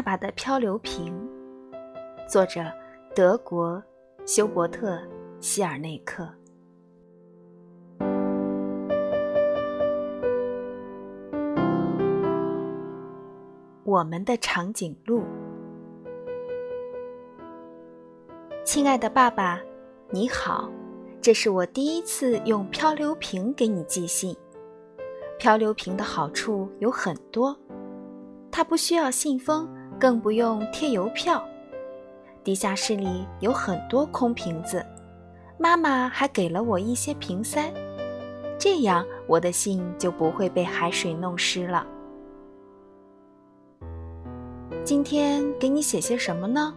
爸爸的漂流瓶，作者德国休伯特希尔内克。我们的长颈鹿，亲爱的爸爸，你好，这是我第一次用漂流瓶给你寄信。漂流瓶的好处有很多。它不需要信封，更不用贴邮票。地下室里有很多空瓶子，妈妈还给了我一些瓶塞，这样我的信就不会被海水弄湿了。今天给你写些什么呢？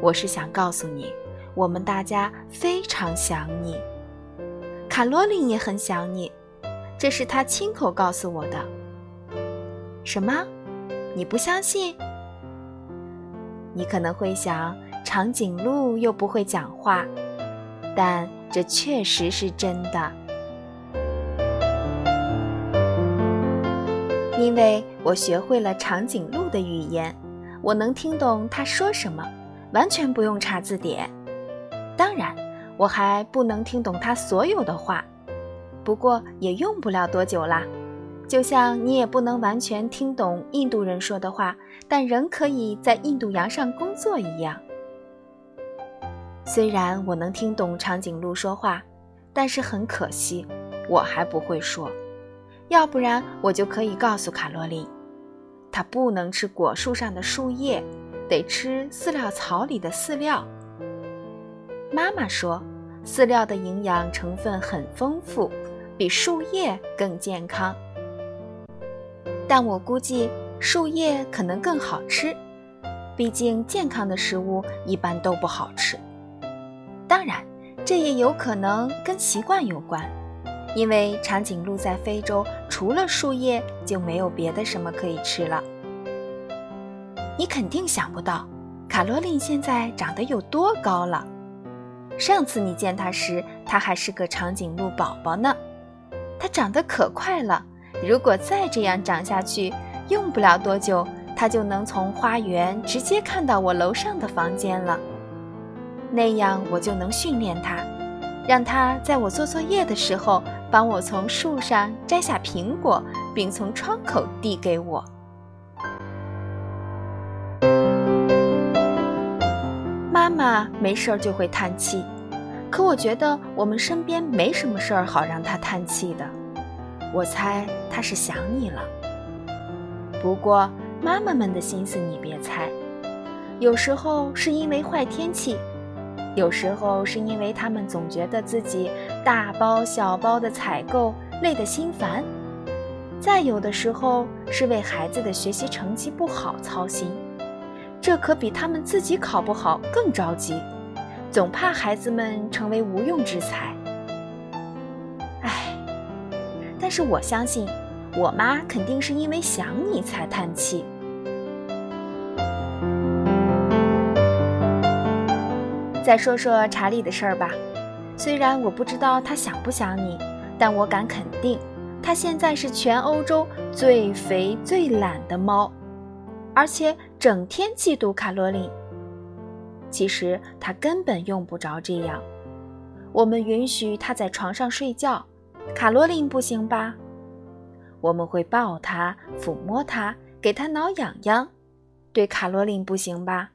我是想告诉你，我们大家非常想你，卡罗琳也很想你，这是她亲口告诉我的。什么？你不相信？你可能会想，长颈鹿又不会讲话，但这确实是真的，因为我学会了长颈鹿的语言，我能听懂它说什么，完全不用查字典。当然，我还不能听懂它所有的话，不过也用不了多久啦。就像你也不能完全听懂印度人说的话，但仍可以在印度洋上工作一样。虽然我能听懂长颈鹿说话，但是很可惜，我还不会说。要不然我就可以告诉卡罗琳，它不能吃果树上的树叶，得吃饲料槽里的饲料。妈妈说，饲料的营养成分很丰富，比树叶更健康。但我估计树叶可能更好吃，毕竟健康的食物一般都不好吃。当然，这也有可能跟习惯有关，因为长颈鹿在非洲除了树叶就没有别的什么可以吃了。你肯定想不到，卡罗琳现在长得有多高了。上次你见它时，它还是个长颈鹿宝宝呢。它长得可快了。如果再这样长下去，用不了多久，它就能从花园直接看到我楼上的房间了。那样我就能训练它，让它在我做作业的时候帮我从树上摘下苹果，并从窗口递给我。妈妈没事儿就会叹气，可我觉得我们身边没什么事儿好让她叹气的。我猜他是想你了。不过妈妈们的心思你别猜，有时候是因为坏天气，有时候是因为他们总觉得自己大包小包的采购累得心烦，再有的时候是为孩子的学习成绩不好操心，这可比他们自己考不好更着急，总怕孩子们成为无用之才。但是我相信，我妈肯定是因为想你才叹气。再说说查理的事儿吧，虽然我不知道他想不想你，但我敢肯定，他现在是全欧洲最肥最懒的猫，而且整天嫉妒卡罗琳。其实他根本用不着这样，我们允许他在床上睡觉。卡罗琳不行吧？我们会抱她、抚摸她，给她挠痒痒。对卡罗琳不行吧？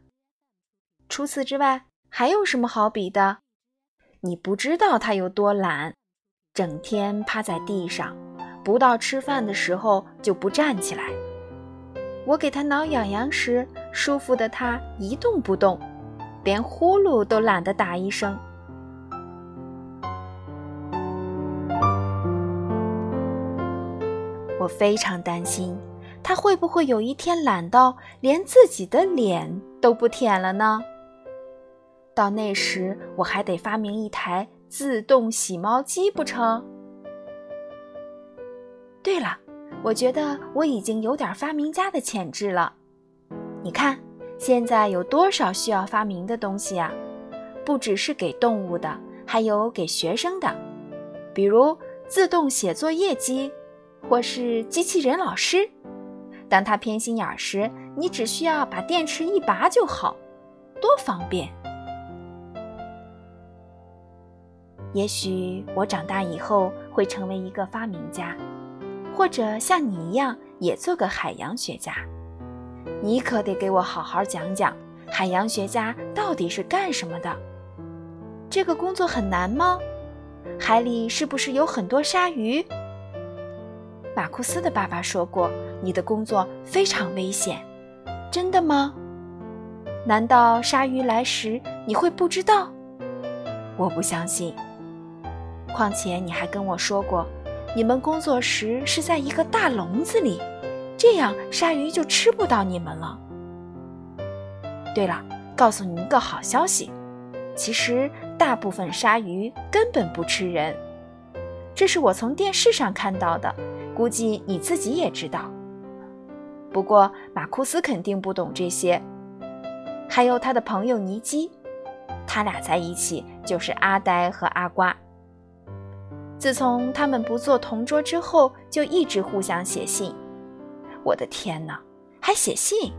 除此之外，还有什么好比的？你不知道她有多懒，整天趴在地上，不到吃饭的时候就不站起来。我给她挠痒痒时，舒服的她一动不动，连呼噜都懒得打一声。我非常担心，它会不会有一天懒到连自己的脸都不舔了呢？到那时，我还得发明一台自动洗猫机不成？对了，我觉得我已经有点发明家的潜质了。你看，现在有多少需要发明的东西啊？不只是给动物的，还有给学生的，比如自动写作业机。或是机器人老师，当他偏心眼时，你只需要把电池一拔就好，多方便。也许我长大以后会成为一个发明家，或者像你一样也做个海洋学家。你可得给我好好讲讲，海洋学家到底是干什么的？这个工作很难吗？海里是不是有很多鲨鱼？马库斯的爸爸说过，你的工作非常危险，真的吗？难道鲨鱼来时你会不知道？我不相信。况且你还跟我说过，你们工作时是在一个大笼子里，这样鲨鱼就吃不到你们了。对了，告诉你一个好消息，其实大部分鲨鱼根本不吃人，这是我从电视上看到的，估计你自己也知道。不过马库斯肯定不懂这些，还有他的朋友尼基，他俩在一起就是阿呆和阿瓜。自从他们不做同桌之后，就一直互相写信。我的天哪，还写信！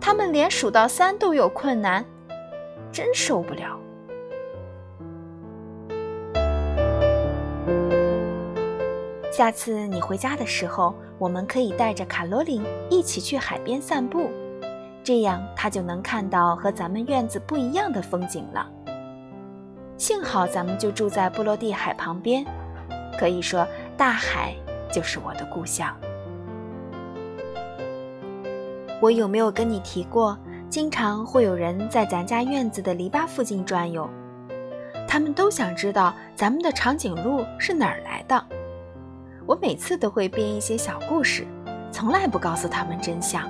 他们连数到三都有困难，真受不了。下次你回家的时候，我们可以带着卡罗琳一起去海边散步，这样她就能看到和咱们院子不一样的风景了。幸好咱们就住在波罗的海旁边。可以说，大海就是我的故乡。我有没有跟你提过，经常会有人在咱家院子的篱笆附近转悠，他们都想知道咱们的长颈鹿是哪儿来的。我每次都会编一些小故事，从来不告诉他们真相。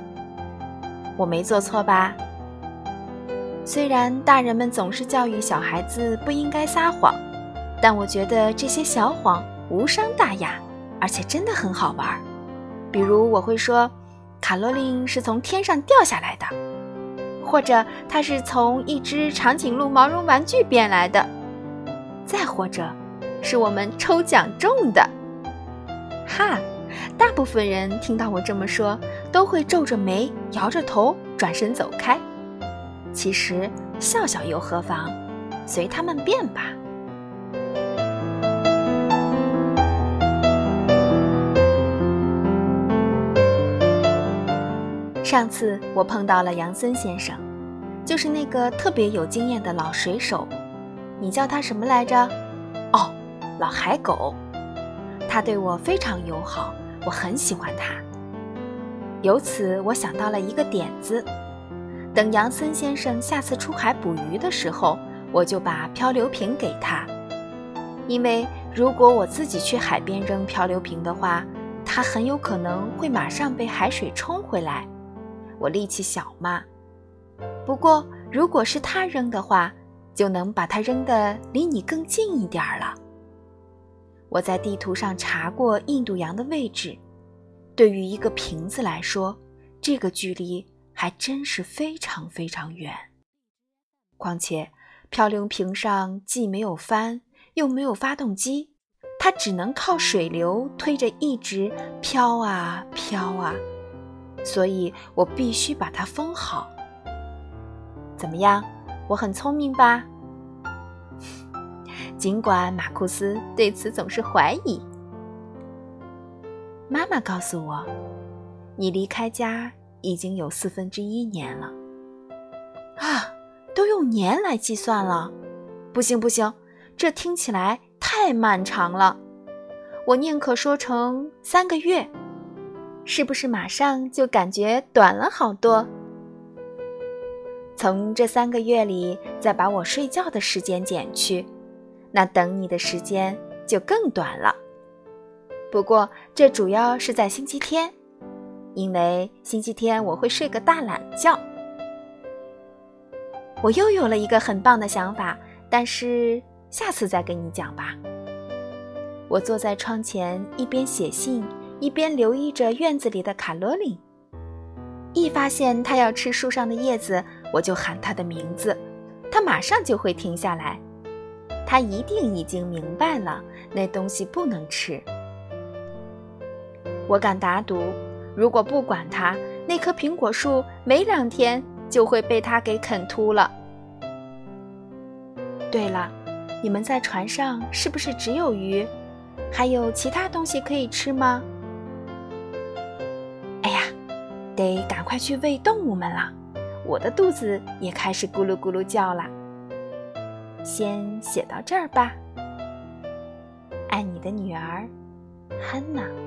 我没做错吧？虽然大人们总是教育小孩子不应该撒谎，但我觉得这些小谎。无伤大雅，而且真的很好玩。比如我会说，卡罗琳是从天上掉下来的，或者她是从一只长颈鹿毛绒玩具变来的，再或者是我们抽奖中的。哈，大部分人听到我这么说，都会皱着眉，摇着头，转身走开。其实笑笑又何妨，随他们变吧。上次我碰到了杨森先生，就是那个特别有经验的老水手。你叫他什么来着？哦，老海狗。他对我非常友好，我很喜欢他。由此我想到了一个点子：等杨森先生下次出海捕鱼的时候，我就把漂流瓶给他。因为如果我自己去海边扔漂流瓶的话，它很有可能会马上被海水冲回来。我力气小嘛，不过如果是他扔的话，就能把它扔得离你更近一点儿了。我在地图上查过印度洋的位置，对于一个瓶子来说，这个距离还真是非常非常远。况且，漂流瓶上既没有帆，又没有发动机，它只能靠水流推着一直飘啊飘啊。所以我必须把它封好。怎么样？我很聪明吧？尽管马库斯对此总是怀疑。妈妈告诉我，你离开家已经有四分之一年了。啊，都用年来计算了？不行不行，这听起来太漫长了。我宁可说成三个月。是不是马上就感觉短了好多？从这三个月里再把我睡觉的时间减去，那等你的时间就更短了。不过这主要是在星期天，因为星期天我会睡个大懒觉。我又有了一个很棒的想法，但是下次再跟你讲吧。我坐在窗前，一边写信。一边留意着院子里的卡罗琳，一发现它要吃树上的叶子，我就喊它的名字，它马上就会停下来。它一定已经明白了，那东西不能吃。我敢打赌，如果不管它，那棵苹果树没两天就会被它给啃秃了。对了，你们在船上是不是只有鱼？还有其他东西可以吃吗？哎呀，得赶快去喂动物们了，我的肚子也开始咕噜咕噜叫了。先写到这儿吧。爱你的女儿，Hanna。